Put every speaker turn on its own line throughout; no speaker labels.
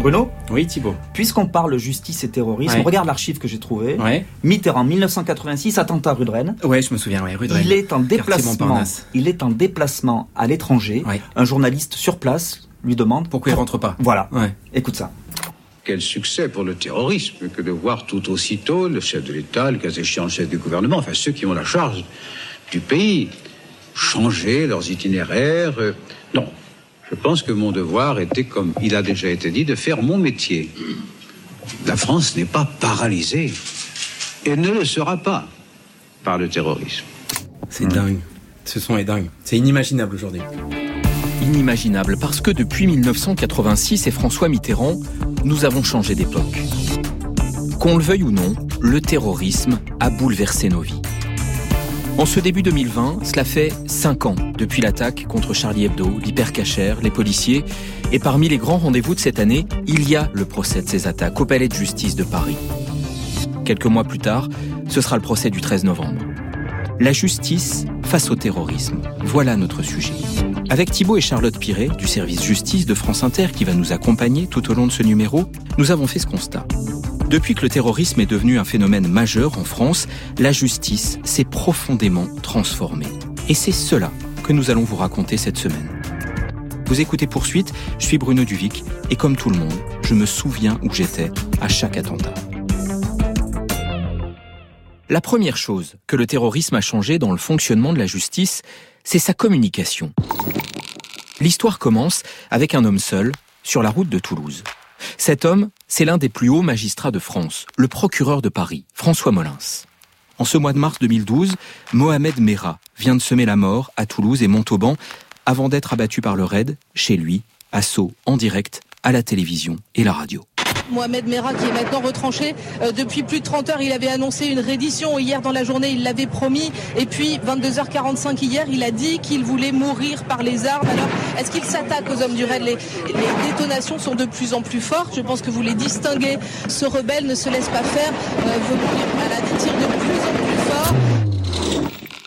Bruno
Oui, Thibault.
Puisqu'on parle justice et terrorisme,
Ouais.
regarde l'archive que j'ai trouvée.
Ouais.
Mitterrand, 1986, attentat rue de Rennes.
Ouais, je me souviens, ouais, rue de
Il est en déplacement.
Montparnasse.
Il est en déplacement à l'étranger.
Ouais.
Un journaliste sur place lui demande
Pourquoi il rentre pas
Voilà.
Ouais.
Écoute ça.
Quel succès pour le terrorisme que de voir tout aussitôt le chef de l'État, le cas échéant le chef du gouvernement, enfin ceux qui ont la charge du pays, changer leurs itinéraires. euh, je pense que mon devoir était, comme il a déjà été dit, de faire mon métier. La France n'est pas paralysée et ne le sera pas par le terrorisme.
C'est dingue. Ce son est dingue. C'est inimaginable aujourd'hui.
Inimaginable parce que depuis 1986 et François Mitterrand, nous avons changé d'époque. Qu'on le veuille ou non, le terrorisme a bouleversé nos vies. En ce début 2020, cela fait 5 ans depuis l'attaque contre Charlie Hebdo, l'hypercachère, les policiers, et parmi les grands rendez-vous de cette année, il y a le procès de ces attaques au palais de justice de Paris. Quelques mois plus tard, ce sera le procès du 13 novembre. La justice face au terrorisme. Voilà notre sujet. Avec Thibault et Charlotte Piret du service justice de France Inter qui va nous accompagner tout au long de ce numéro, nous avons fait ce constat. Depuis que le terrorisme est devenu un phénomène majeur en France, la justice s'est profondément transformée. Et c'est cela que nous allons vous raconter cette semaine. Vous écoutez Poursuite, je suis Bruno Duvic et comme tout le monde, je me souviens où j'étais à chaque attentat. La première chose que le terrorisme a changé dans le fonctionnement de la justice, c'est sa communication. L'histoire commence avec un homme seul sur la route de Toulouse. Cet homme, c'est l'un des plus hauts magistrats de France, le procureur de Paris, François Molins. En ce mois de mars 2012, Mohamed Merah vient de semer la mort à Toulouse et Montauban avant d'être abattu par le raid, chez lui, à Sceaux, en direct, à la télévision et la radio.
Mohamed Merah qui est maintenant retranché euh, depuis plus de 30 heures. Il avait annoncé une reddition hier dans la journée, il l'avait promis. Et puis 22h45 hier, il a dit qu'il voulait mourir par les armes. Alors est-ce qu'il s'attaque aux hommes du raid? Les, détonations sont de plus en plus fortes. Je pense que vous les distinguez. Ce rebelle ne se laisse pas faire, euh, veut mourir malade, tire de plus en plus fort.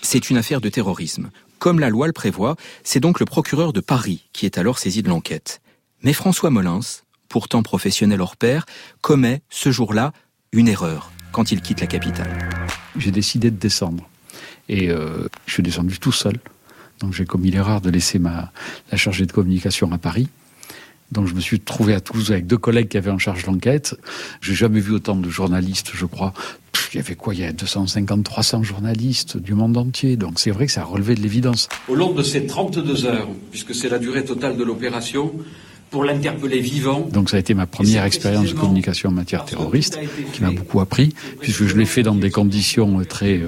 C'est une affaire de terrorisme. Comme la loi le prévoit, c'est donc le procureur de Paris qui est alors saisi de l'enquête. Mais François Molins, pourtant professionnel hors pair, commet ce jour-là une erreur quand il quitte la capitale.
J'ai décidé de descendre. Et euh, je suis descendu tout seul. Donc j'ai commis l'erreur de laisser ma, la chargée de communication à Paris. Donc je me suis trouvé à Toulouse avec deux collègues qui avaient en charge l'enquête. J'ai jamais vu autant de journalistes, je crois. Pff, il y avait quoi? Il y a 250, 300 journalistes du monde entier. Donc c'est vrai que ça a relevé de l'évidence.
Au long de ces 32 heures, puisque c'est la durée totale de l'opération, pour l'interpeller vivant.
Donc ça a été ma première expérience de communication en matière terroriste, qui m'a beaucoup appris, puisque je l'ai fait dans des conditions très euh,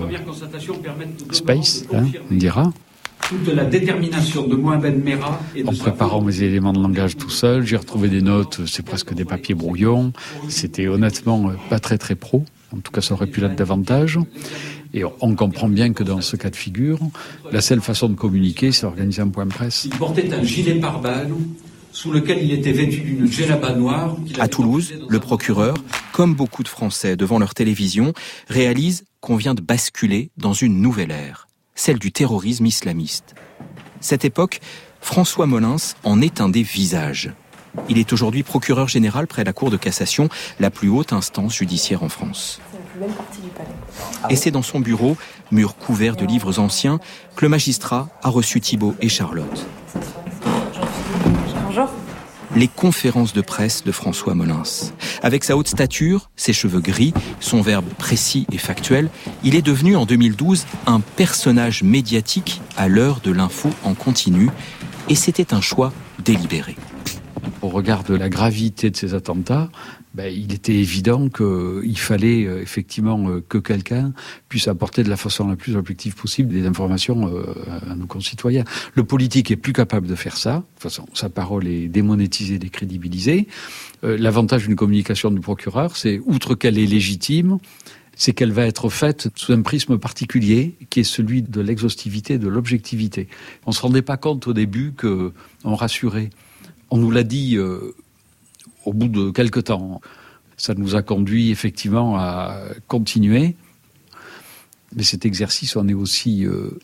space, hein, on dira.
toute la détermination de Mohamed Merah et de
En préparant mes éléments de langage tout seul, j'ai retrouvé des notes, c'est presque des papiers brouillons. C'était honnêtement euh, pas très très pro. En tout cas, ça aurait pu l'être davantage. Et on comprend bien que dans ce cas de figure, la seule façon de communiquer, c'est organiser un point de presse.
Il portait un gilet pare-balles sous lequel il était vêtu d'une djellaba noire.
À Toulouse, le procureur, comme beaucoup de Français devant leur télévision, réalise qu'on vient de basculer dans une nouvelle ère, celle du terrorisme islamiste. Cette époque, François Molins en est un des visages. Il est aujourd'hui procureur général près la Cour de cassation, la plus haute instance judiciaire en France. Et c'est dans son bureau, mur couvert de livres anciens, que le magistrat a reçu Thibault et Charlotte. Les conférences de presse de François Molins. Avec sa haute stature, ses cheveux gris, son verbe précis et factuel, il est devenu en 2012 un personnage médiatique à l'heure de l'info en continu, et c'était un choix délibéré.
Au regard de la gravité de ces attentats, ben, il était évident qu'il fallait euh, effectivement euh, que quelqu'un puisse apporter de la façon la plus objective possible des informations euh, à nos concitoyens. Le politique est plus capable de faire ça. De toute façon, sa parole est démonétisée, décrédibilisée. L'avantage d'une communication du procureur, c'est, outre qu'elle est légitime, c'est qu'elle va être faite sous un prisme particulier, qui est celui de l'exhaustivité, de l'objectivité. On se rendait pas compte au début que on rassurait. On nous l'a dit euh, au bout de quelques temps. Ça nous a conduit effectivement à continuer. Mais cet exercice, on est aussi euh,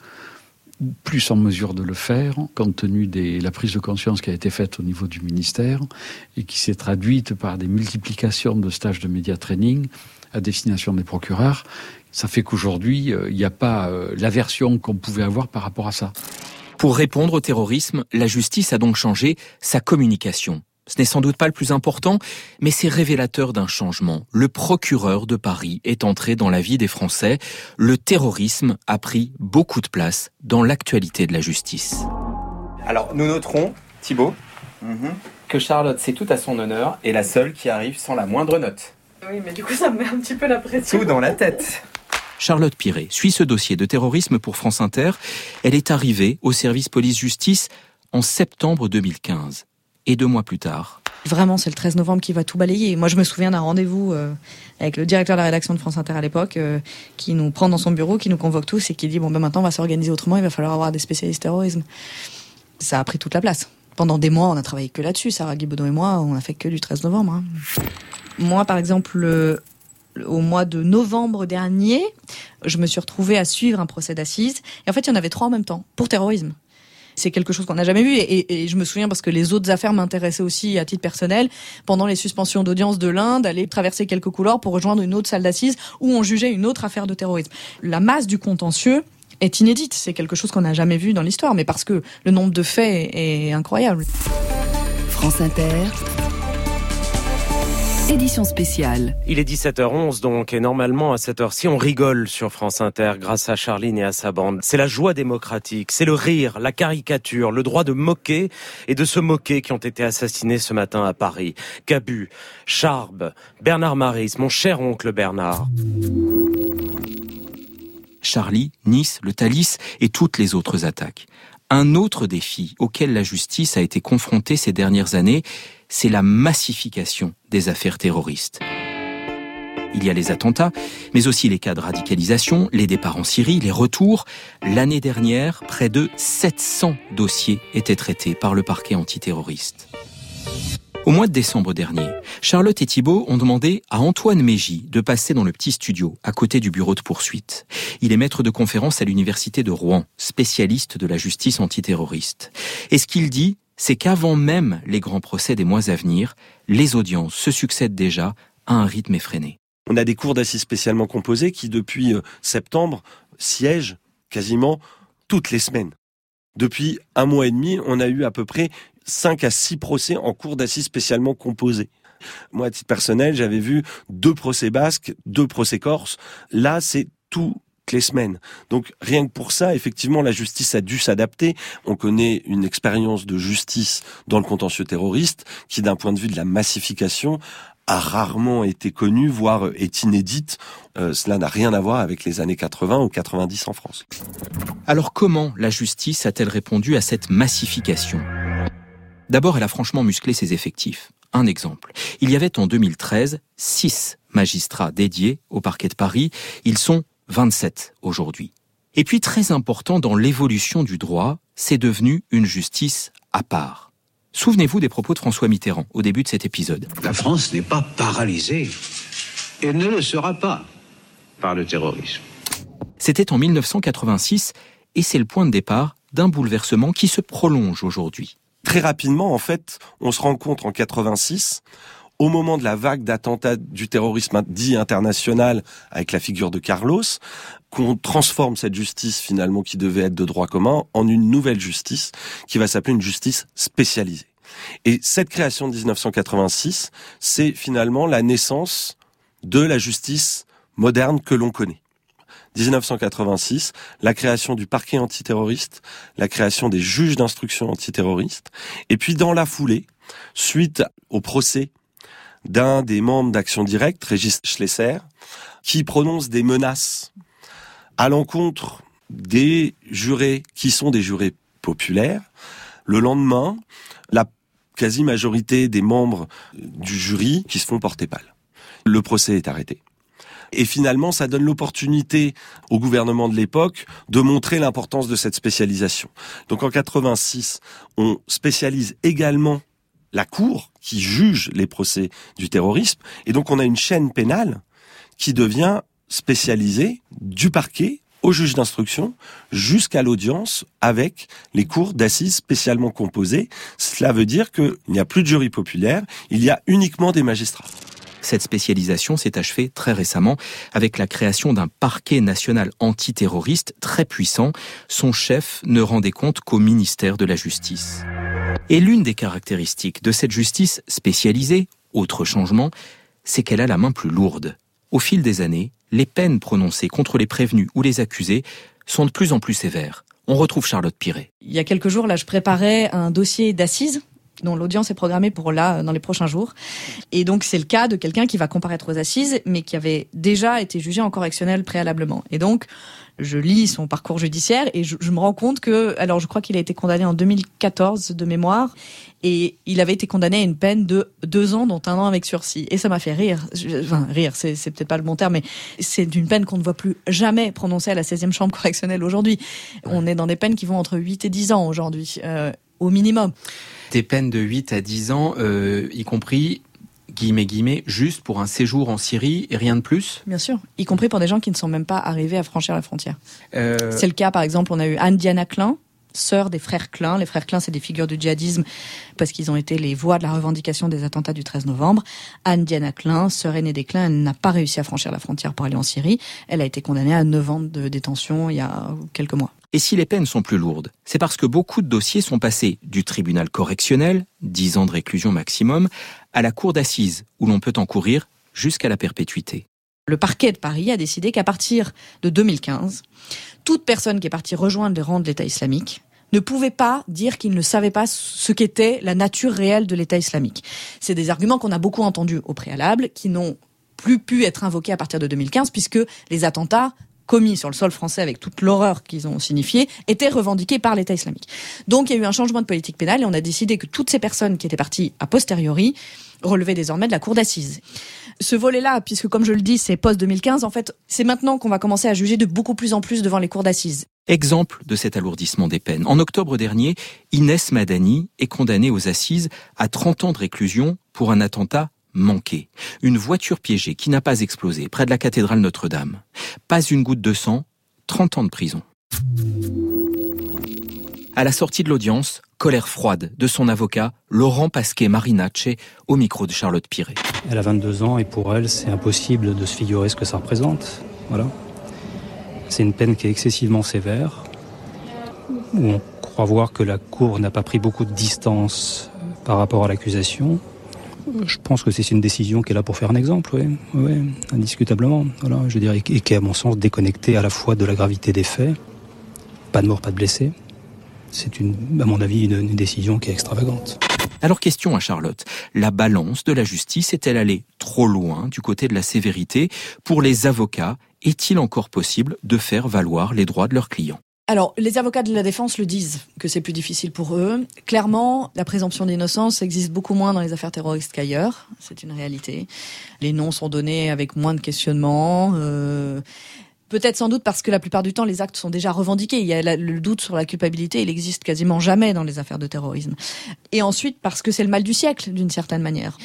plus en mesure de le faire, compte tenu de la prise de conscience qui a été faite au niveau du ministère et qui s'est traduite par des multiplications de stages de média training à destination des procureurs. Ça fait qu'aujourd'hui, euh, il n'y a pas l'aversion qu'on pouvait avoir par rapport à ça.
Pour répondre au terrorisme, la justice a donc changé sa communication. Ce n'est sans doute pas le plus important, mais c'est révélateur d'un changement. Le procureur de Paris est entré dans la vie des Français. Le terrorisme a pris beaucoup de place dans l'actualité de la justice.
Alors, nous noterons, Thibault,
Mhm.
que Charlotte, c'est tout à son honneur, est la seule qui arrive sans la moindre note.
Oui, mais du coup, ça me met un petit peu la pression.
Tout dans la tête.
Charlotte Piret suit ce dossier de terrorisme pour France Inter. Elle est arrivée au service police-justice en septembre 2015. Et deux mois plus tard,
Vraiment, c'est le 13 novembre qui va tout balayer. Moi, je me souviens d'un rendez-vous euh, avec le directeur de la rédaction de France Inter à l'époque, euh, qui nous prend dans son bureau, qui nous convoque tous et qui dit bon ben maintenant on va s'organiser autrement, il va falloir avoir des spécialistes terrorisme. Ça a pris toute la place. Pendant des mois, on a travaillé que là-dessus. Sarah Guibaudon et moi, on a fait que du 13 novembre. hein. Moi, par exemple, le- au mois de novembre dernier, je me suis retrouvée à suivre un procès d'assises. Et en fait, il y en avait trois en même temps pour terrorisme. C'est quelque chose qu'on n'a jamais vu et, je me souviens parce que les autres affaires m'intéressaient aussi à titre personnel. Pendant les suspensions d'audience de l'Inde, d'aller traverser quelques couloirs pour rejoindre une autre salle d'assises où on jugeait une autre affaire de terrorisme. La masse du contentieux est inédite. C'est quelque chose qu'on n'a jamais vu dans l'histoire, mais parce que le nombre de faits est incroyable.
France Inter. Édition spéciale.
Il est 17h11 donc et normalement à cette heure-ci on rigole sur France Inter grâce à Charline et à sa bande. C'est la joie démocratique, c'est le rire, la caricature, le droit de moquer et de se moquer qui ont été assassinés ce matin à Paris. Cabu, Charbe, Bernard Maris, mon cher oncle Bernard.
Charlie, Nice, le Thalys et toutes les autres attaques. Un autre défi auquel la justice a été confrontée ces dernières années, c'est la massification des affaires terroristes. Il y a les attentats, mais aussi les cas de radicalisation, les départs en Syrie, les retours. L'année dernière, près de 700 dossiers étaient traités par le parquet antiterroriste. Au mois de décembre dernier, Charlotte et Thibault ont demandé à Antoine Mégy de passer dans le petit studio à côté du bureau de poursuite. Il est maître de conférence à l'université de Rouen, spécialiste de la justice antiterroriste. Et ce qu'il dit, c'est qu'avant même les grands procès des mois à venir, les audiences se succèdent déjà à un rythme effréné.
On a des cours d'assises spécialement composées qui, depuis euh, septembre, siègent quasiment toutes les semaines. Depuis un mois et demi, on a eu à peu près 5 à 6 procès en cours d'assises spécialement composés. Moi, à titre personnel, j'avais vu deux procès basques, deux procès corses. Là, c'est toutes les semaines. Donc rien que pour ça, effectivement, la justice a dû s'adapter. On connaît une expérience de justice dans le contentieux terroriste qui, d'un point de vue de la massification, a rarement été connue, voire est inédite. Euh, cela n'a rien à voir avec les années 80 ou 90 en France.
Alors comment la justice a-t-elle répondu à cette massification? D'abord, elle a franchement musclé ses effectifs. Un exemple. Il y avait en 2013 six magistrats dédiés au parquet de Paris. Ils sont 27 aujourd'hui. Et puis, très important dans l'évolution du droit, c'est devenu une justice à part. Souvenez-vous des propos de François Mitterrand au début de cet épisode.
La France n'est pas paralysée. Elle ne le sera pas par le terrorisme.
C'était en 1986 et c'est le point de départ d'un bouleversement qui se prolonge aujourd'hui.
Très rapidement, en fait, on se rencontre en 86 au moment de la vague d'attentats du terrorisme dit international avec la figure de Carlos, qu'on transforme cette justice finalement qui devait être de droit commun en une nouvelle justice qui va s'appeler une justice spécialisée. Et cette création de 1986, c'est finalement la naissance de la justice moderne que l'on connaît. 1986, la création du parquet antiterroriste, la création des juges d'instruction antiterroriste, et puis dans la foulée, suite au procès d'un des membres d'Action Directe, Régis Schlesser, qui prononce des menaces à l'encontre des jurés qui sont des jurés populaires. Le lendemain, la quasi-majorité des membres du jury qui se font porter pâle. Le procès est arrêté. Et finalement, ça donne l'opportunité au gouvernement de l'époque de montrer l'importance de cette spécialisation. Donc en 86, on spécialise également la Cour qui juge les procès du terrorisme. Et donc on a une chaîne pénale qui devient spécialisée du parquet au juge d'instruction jusqu'à l'audience avec les cours d'assises spécialement composées. Cela veut dire qu'il n'y a plus de jury populaire, il y a uniquement des magistrats.
Cette spécialisation s'est achevée très récemment avec la création d'un parquet national antiterroriste très puissant. Son chef ne rendait compte qu'au ministère de la Justice. Et l'une des caractéristiques de cette justice spécialisée, autre changement, c'est qu'elle a la main plus lourde. Au fil des années, les peines prononcées contre les prévenus ou les accusés sont de plus en plus sévères. On retrouve Charlotte Piret.
Il y a quelques jours, là, je préparais un dossier d'assises dont l'audience est programmée pour là dans les prochains jours. Et donc c'est le cas de quelqu'un qui va comparaître aux assises, mais qui avait déjà été jugé en correctionnel préalablement. Et donc je lis son parcours judiciaire et je, me rends compte que, alors je crois qu'il a été condamné en 2014 de mémoire, et il avait été condamné à une peine de deux ans, dont un an avec sursis. Et ça m'a fait rire. Enfin, rire, c'est, peut-être pas le bon terme, mais c'est une peine qu'on ne voit plus jamais prononcée à la 16e chambre correctionnelle aujourd'hui. On est dans des peines qui vont entre 8 et 10 ans aujourd'hui, euh, au minimum.
Des peines de 8 à 10 ans, euh, y compris guillemets, guillemets, juste pour un séjour en Syrie et rien de plus?
Bien sûr, y compris pour des gens qui ne sont même pas arrivés à franchir la frontière. Euh... C'est le cas, par exemple, on a eu Anne Diana Klein, sœur des frères Klein. Les frères Klein, c'est des figures du djihadisme parce qu'ils ont été les voix de la revendication des attentats du 13 novembre. Anne Diana Klein, sœur aînée des Klein, elle n'a pas réussi à franchir la frontière pour aller en Syrie. Elle a été condamnée à 9 ans de détention il y a quelques mois.
Et si les peines sont plus lourdes, c'est parce que beaucoup de dossiers sont passés du tribunal correctionnel, 10 ans de réclusion maximum, à la cour d'assises, où l'on peut encourir jusqu'à la perpétuité.
Le parquet de Paris a décidé qu'à partir de 2015, toute personne qui est partie rejoindre les rangs de l'État islamique ne pouvait pas dire qu'il ne savait pas ce qu'était la nature réelle de l'État islamique. C'est des arguments qu'on a beaucoup entendus au préalable, qui n'ont plus pu être invoqués à partir de 2015, puisque les attentats commis sur le sol français avec toute l'horreur qu'ils ont signifié étaient revendiqués par l'État islamique. Donc il y a eu un changement de politique pénale et on a décidé que toutes ces personnes qui étaient parties a posteriori relevaient désormais de la cour d'assises. Ce volet-là, puisque comme je le dis, c'est post-2015, en fait, c'est maintenant qu'on va commencer à juger de beaucoup plus en plus devant les cours d'assises.
Exemple de cet alourdissement des peines. En octobre dernier, Inès Madani est condamnée aux assises à 30 ans de réclusion pour un attentat manqué. Une voiture piégée qui n'a pas explosé près de la cathédrale Notre-Dame. Pas une goutte de sang, 30 ans de prison. À la sortie de l'audience, colère froide de son avocat, Laurent Pasquet Marinacce, au micro de Charlotte Piret.
Elle a 22 ans et pour elle, c'est impossible de se figurer ce que ça représente. Voilà. C'est une peine qui est excessivement sévère, où on croit voir que la Cour n'a pas pris beaucoup de distance par rapport à l'accusation. Je pense que c'est une décision qui est là pour faire un exemple, oui, indiscutablement. Voilà, je dirais, et qui est à mon sens déconnectée à la fois de la gravité des faits, pas de mort, pas de blessés. C'est à mon avis, une décision qui est extravagante.
Alors question à Charlotte, la balance de la justice est-elle allée trop loin du côté de la sévérité Pour les avocats, est-il encore possible de faire valoir les droits de leurs clients?
Alors, les avocats de la défense le disent que c'est plus difficile pour eux. Clairement, la présomption d'innocence existe beaucoup moins dans les affaires terroristes qu'ailleurs. C'est une réalité. Les noms sont donnés avec moins de questionnements. Euh, Peut-être sans doute parce que la plupart du temps, les actes sont déjà revendiqués. Il y a le doute sur la culpabilité, il existe quasiment jamais dans les affaires de terrorisme. Et ensuite, parce que c'est le mal du siècle, d'une certaine manière.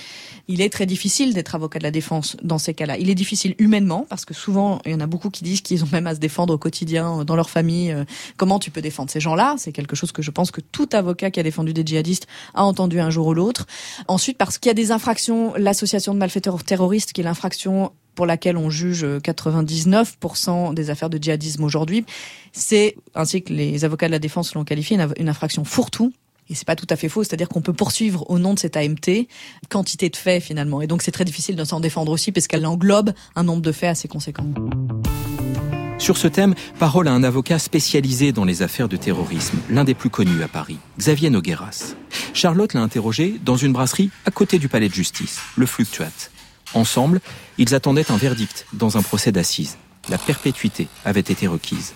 Il est très difficile d'être avocat de la défense dans ces cas-là. Il est difficile humainement, parce que souvent, il y en a beaucoup qui disent qu'ils ont même à se défendre au quotidien, dans leur famille. Euh, comment tu peux défendre ces gens-là? C'est quelque chose que je pense que tout avocat qui a défendu des djihadistes a entendu un jour ou l'autre. Ensuite, parce qu'il y a des infractions, l'association de malfaiteurs terroristes, qui est l'infraction pour laquelle on juge 99% des affaires de djihadisme aujourd'hui, c'est, ainsi que les avocats de la défense l'ont qualifié, une, infraction fourre-tout. Et c'est pas tout à fait faux, c'est-à-dire qu'on peut poursuivre au nom de cette AMT quantité de faits finalement. Et donc c'est très difficile de s'en défendre aussi parce qu'elle englobe un nombre de faits assez conséquent.
Sur ce thème, parole à un avocat spécialisé dans les affaires de terrorisme, l'un des plus connus à Paris, Xavier Nogueras. Charlotte l'a interrogé dans une brasserie à côté du palais de justice, le Fluctuate. Ensemble, ils attendaient un verdict dans un procès d'assises. La perpétuité avait été requise.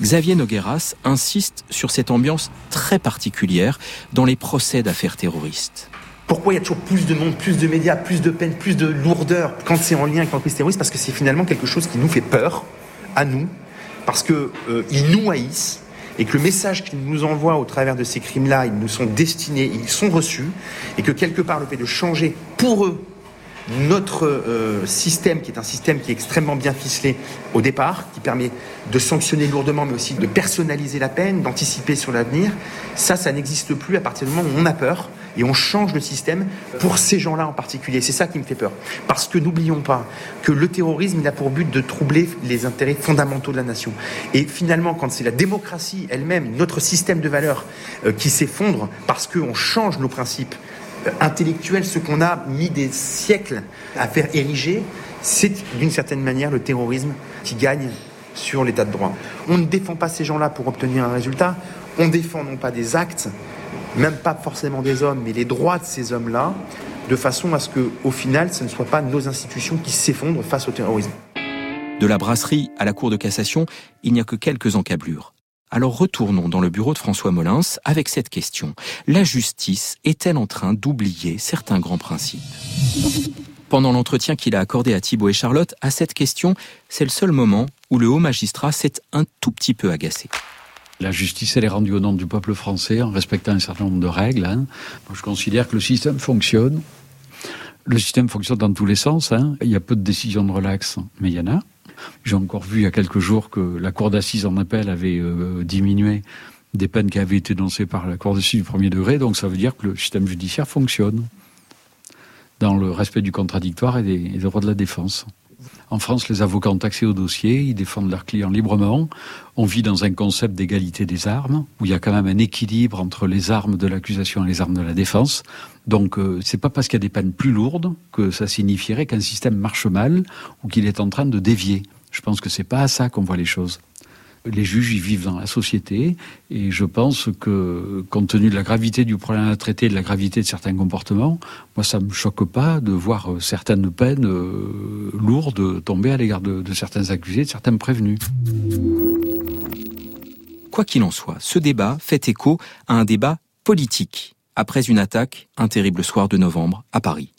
Xavier Nogueras insiste sur cette ambiance très particulière dans les procès d'affaires terroristes.
Pourquoi il y a toujours plus de monde, plus de médias, plus de peine, plus de lourdeur quand c'est en lien avec l'entreprise terroriste? Parce que c'est finalement quelque chose qui nous fait peur, à nous, parce qu'ils euh, nous haïssent, et que le message qu'ils nous envoient au travers de ces crimes-là, ils nous sont destinés, ils sont reçus, et que quelque part le fait de changer pour eux notre euh, système, qui est un système qui est extrêmement bien ficelé au départ, qui permet de sanctionner lourdement, mais aussi de personnaliser la peine, d'anticiper sur l'avenir, ça, ça n'existe plus à partir du moment où on a peur et on change le système pour ces gens-là en particulier. C'est ça qui me fait peur. Parce que n'oublions pas que le terrorisme, il a pour but de troubler les intérêts fondamentaux de la nation. Et finalement, quand c'est la démocratie elle-même, notre système de valeurs euh, qui s'effondre parce qu'on change nos principes intellectuels, ce qu'on a mis des siècles à faire ériger, c'est d'une certaine manière le terrorisme qui gagne sur l'état de droit. On ne défend pas ces gens-là pour obtenir un résultat, on défend non pas des actes, même pas forcément des hommes, mais les droits de ces hommes-là, de façon à ce que, au final, ce ne soit pas nos institutions qui s'effondrent face au terrorisme.
De la brasserie à la Cour de cassation, il n'y a que quelques encablures. Alors retournons dans le bureau de François Molins avec cette question. La justice est-elle en train d'oublier certains grands principes? Pendant l'entretien qu'il a accordé à Thibault et Charlotte, à cette question, c'est le seul moment où le haut magistrat s'est un tout petit peu agacé.
La justice, elle est rendue au nom du peuple français en respectant un certain nombre de règles. Hein. je considère que le système fonctionne. Le système fonctionne dans tous les sens. Hein. Il y a peu de décisions de relax, mais il y en a. J'ai encore vu il y a quelques jours que la cour d'assises en appel avait euh, diminué des peines qui avaient été énoncées par la cour d'assises du premier degré. Donc ça veut dire que le système judiciaire fonctionne dans le respect du contradictoire et des droits de la défense. En France, les avocats ont accès au dossier, ils défendent leurs clients librement. On vit dans un concept d'égalité des armes, où il y a quand même un équilibre entre les armes de l'accusation et les armes de la défense. Donc, euh, c'est pas parce qu'il y a des peines plus lourdes que ça signifierait qu'un système marche mal ou qu'il est en train de dévier. Je pense que c'est pas à ça qu'on voit les choses les juges y vivent dans la société et je pense que compte tenu de la gravité du problème à traiter, de la gravité de certains comportements, moi ça me choque pas de voir euh, certaines peines euh, lourdes tomber à l'égard de, de certains accusés, de certains prévenus.
Quoi qu'il en soit, ce débat fait écho à un débat politique après une attaque un terrible soir de novembre à Paris.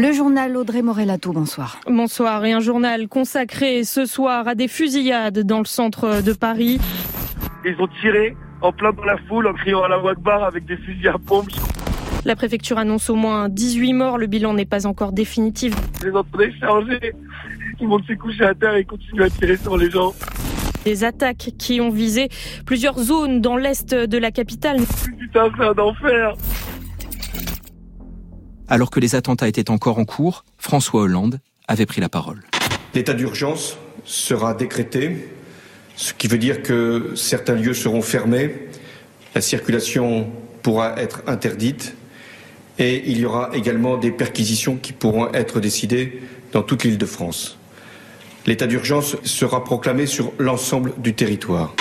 Le journal Audrey Morelato, bonsoir.
Bonsoir, et un journal consacré ce soir à des fusillades dans le centre de Paris.
Ils ont tiré en plein dans la foule en criant à la Wagbar avec des fusils à pompe.
La préfecture annonce au moins 18 morts, le bilan n'est pas encore définitif.
Les chargés, le monde s'est couché à terre et continue à tirer sur les gens.
Des attaques qui ont visé plusieurs zones dans l'est de la capitale.
Putain, c'est un enfer
alors que les attentats étaient encore en cours, François Hollande avait pris la parole.
L'état d'urgence sera décrété, ce qui veut dire que certains lieux seront fermés, la circulation pourra être interdite et il y aura également des perquisitions qui pourront être décidées dans toute l'île de France. L'état d'urgence sera proclamé sur l'ensemble du territoire.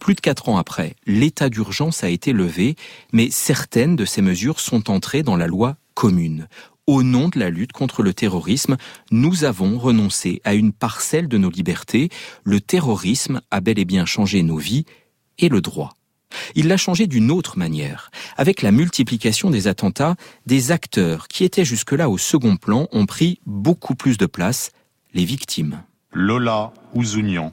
Plus de quatre ans après, l'état d'urgence a été levé, mais certaines de ces mesures sont entrées dans la loi commune. Au nom de la lutte contre le terrorisme, nous avons renoncé à une parcelle de nos libertés. Le terrorisme a bel et bien changé nos vies et le droit. Il l'a changé d'une autre manière. Avec la multiplication des attentats, des acteurs qui étaient jusque-là au second plan ont pris beaucoup plus de place, les victimes.
Lola Ouzounian,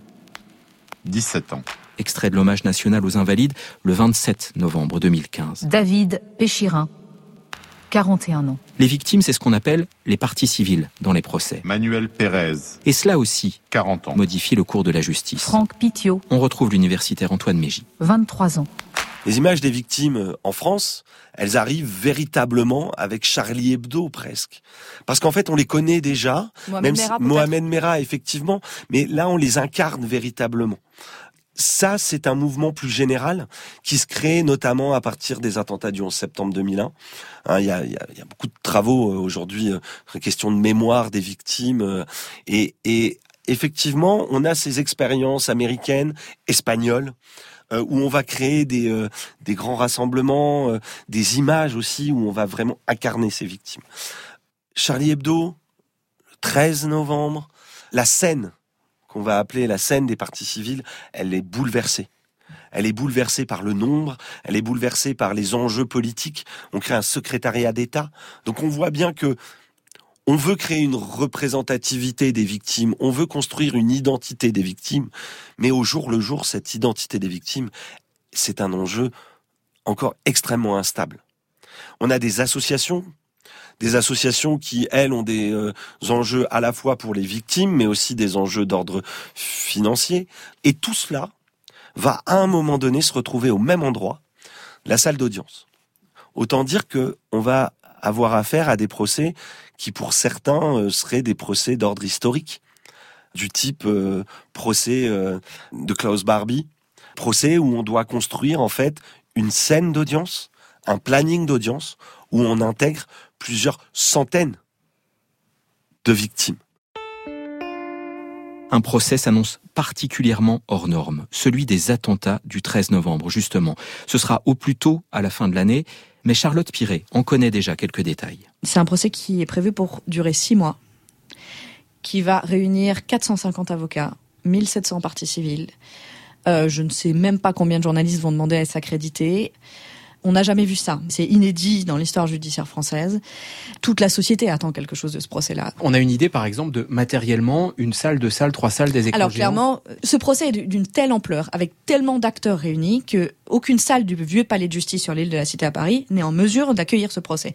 17 ans.
Extrait de l'hommage national aux invalides le 27 novembre 2015.
David Péchirin, 41 ans.
Les victimes, c'est ce qu'on appelle les parties civiles dans les procès.
Manuel Pérez.
Et cela aussi
40 ans.
modifie le cours de la justice.
Franck Pitiot.
On retrouve l'universitaire Antoine Mégy.
23 ans.
Les images des victimes euh, en France, elles arrivent véritablement avec Charlie Hebdo presque. Parce qu'en fait, on les connaît déjà.
Mohamed
même
Merah,
si, Mohamed Merah, effectivement. Mais là, on les incarne véritablement ça, c'est un mouvement plus général qui se crée notamment à partir des attentats du 11 septembre 2001. Hein, il, y a, y a, beaucoup de travaux euh, aujourd'hui, euh, question de mémoire des victimes, euh, et, effectivement, on a ces expériences américaines, espagnoles, où on va créer des, des grands rassemblements, des images aussi, où on va vraiment incarner ces victimes. Charlie Hebdo, le 13 novembre, la scène qu'on va appeler la scène des partis civils, elle est bouleversée. Elle est bouleversée par le nombre, elle est bouleversée par les enjeux politiques. On crée un secrétariat d'État. Donc on voit bien que on veut créer une représentativité des victimes, on veut construire une identité des victimes, mais au jour le jour, cette identité des victimes, c'est un enjeu encore extrêmement instable. On a des associations des associations qui, elles, ont des euh, enjeux à la fois pour les victimes, mais aussi des enjeux d'ordre financier. Et tout cela va à un moment donné se retrouver au même endroit, la salle d'audience. Autant dire que on va avoir affaire à des procès qui, pour certains, euh, seraient des procès d'ordre historique, du type euh, procès de Klaus Barbie, procès où on doit construire en fait une scène d'audience, un planning d'audience où on intègre plusieurs centaines de victimes.
Un procès s'annonce particulièrement hors norme, celui des attentats du 13 novembre, justement. Ce sera au plus tôt à la fin de l'année, mais Charlotte Piret en connaît déjà quelques détails.
C'est un procès qui est prévu pour durer six mois, qui va réunir 450 avocats, 1700 parties civiles. Euh, je ne sais même pas combien de journalistes vont demander à être accrédités. On n'a jamais vu ça. C'est inédit dans l'histoire judiciaire française. Toute la société attend quelque chose de ce procès-là.
On a une idée, par exemple, de matériellement une salle, deux salles, trois salles, des écrans
Alors clairement, ce procès est d'une telle ampleur, avec tellement d'acteurs réunis, que aucune salle du vieux palais de justice sur l'île de la Cité à Paris n'est en mesure d'accueillir ce procès.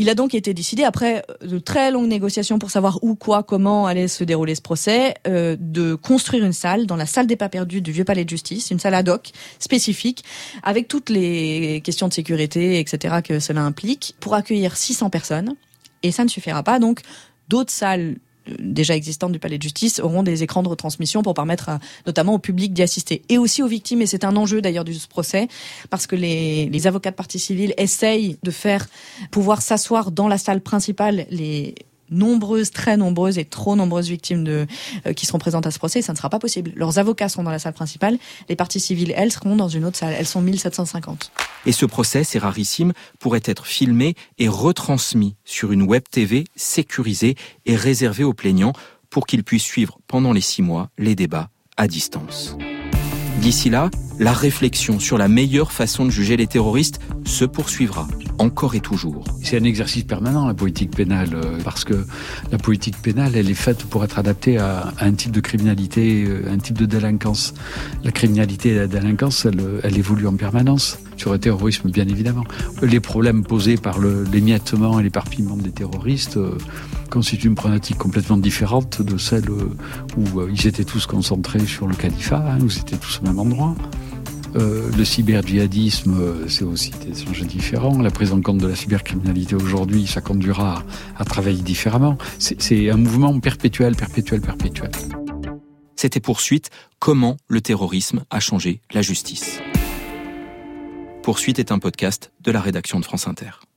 Il a donc été décidé, après de très longues négociations pour savoir où, quoi, comment allait se dérouler ce procès, euh, de construire une salle dans la salle des pas perdus du Vieux Palais de Justice, une salle ad hoc spécifique, avec toutes les questions de sécurité, etc. que cela implique, pour accueillir 600 personnes. Et ça ne suffira pas, donc d'autres salles déjà existantes du palais de justice auront des écrans de retransmission pour permettre notamment au public d'y assister. Et aussi aux victimes et c'est un enjeu d'ailleurs du procès parce que les, les avocats de partie civile essayent de faire pouvoir s'asseoir dans la salle principale les nombreuses, très nombreuses et trop nombreuses victimes euh, qui seront présentes à ce procès, ça ne sera pas possible. Leurs avocats seront dans la salle principale, les parties civiles, elles, seront dans une autre salle. Elles sont 1750.
Et ce procès, c'est rarissime, pourrait être filmé et retransmis sur une web TV sécurisée et réservée aux plaignants pour qu'ils puissent suivre pendant les six mois les débats à distance. D'ici là, la réflexion sur la meilleure façon de juger les terroristes se poursuivra, encore et toujours.
C'est un exercice permanent, la politique pénale, euh, parce que la politique pénale, elle est faite pour être adaptée à, un type de criminalité, euh, un type de délinquance. La criminalité et la délinquance, elle, elle évolue en permanence sur le terrorisme, bien évidemment. Les problèmes posés par l'émiettement et l'éparpillement des terroristes euh, constituent une problématique complètement différente de celle où ils étaient tous concentrés sur le califat, hein, où ils étaient tous au même endroit. Euh, le cyber-djihadisme, euh, c'est aussi des enjeux différents. La prise en compte de la cybercriminalité aujourd'hui, ça conduira à, travailler différemment. C'est un mouvement perpétuel, perpétuel, perpétuel.
C'était poursuite Comment le terrorisme a changé la justice. Poursuite est un podcast de la rédaction de France Inter.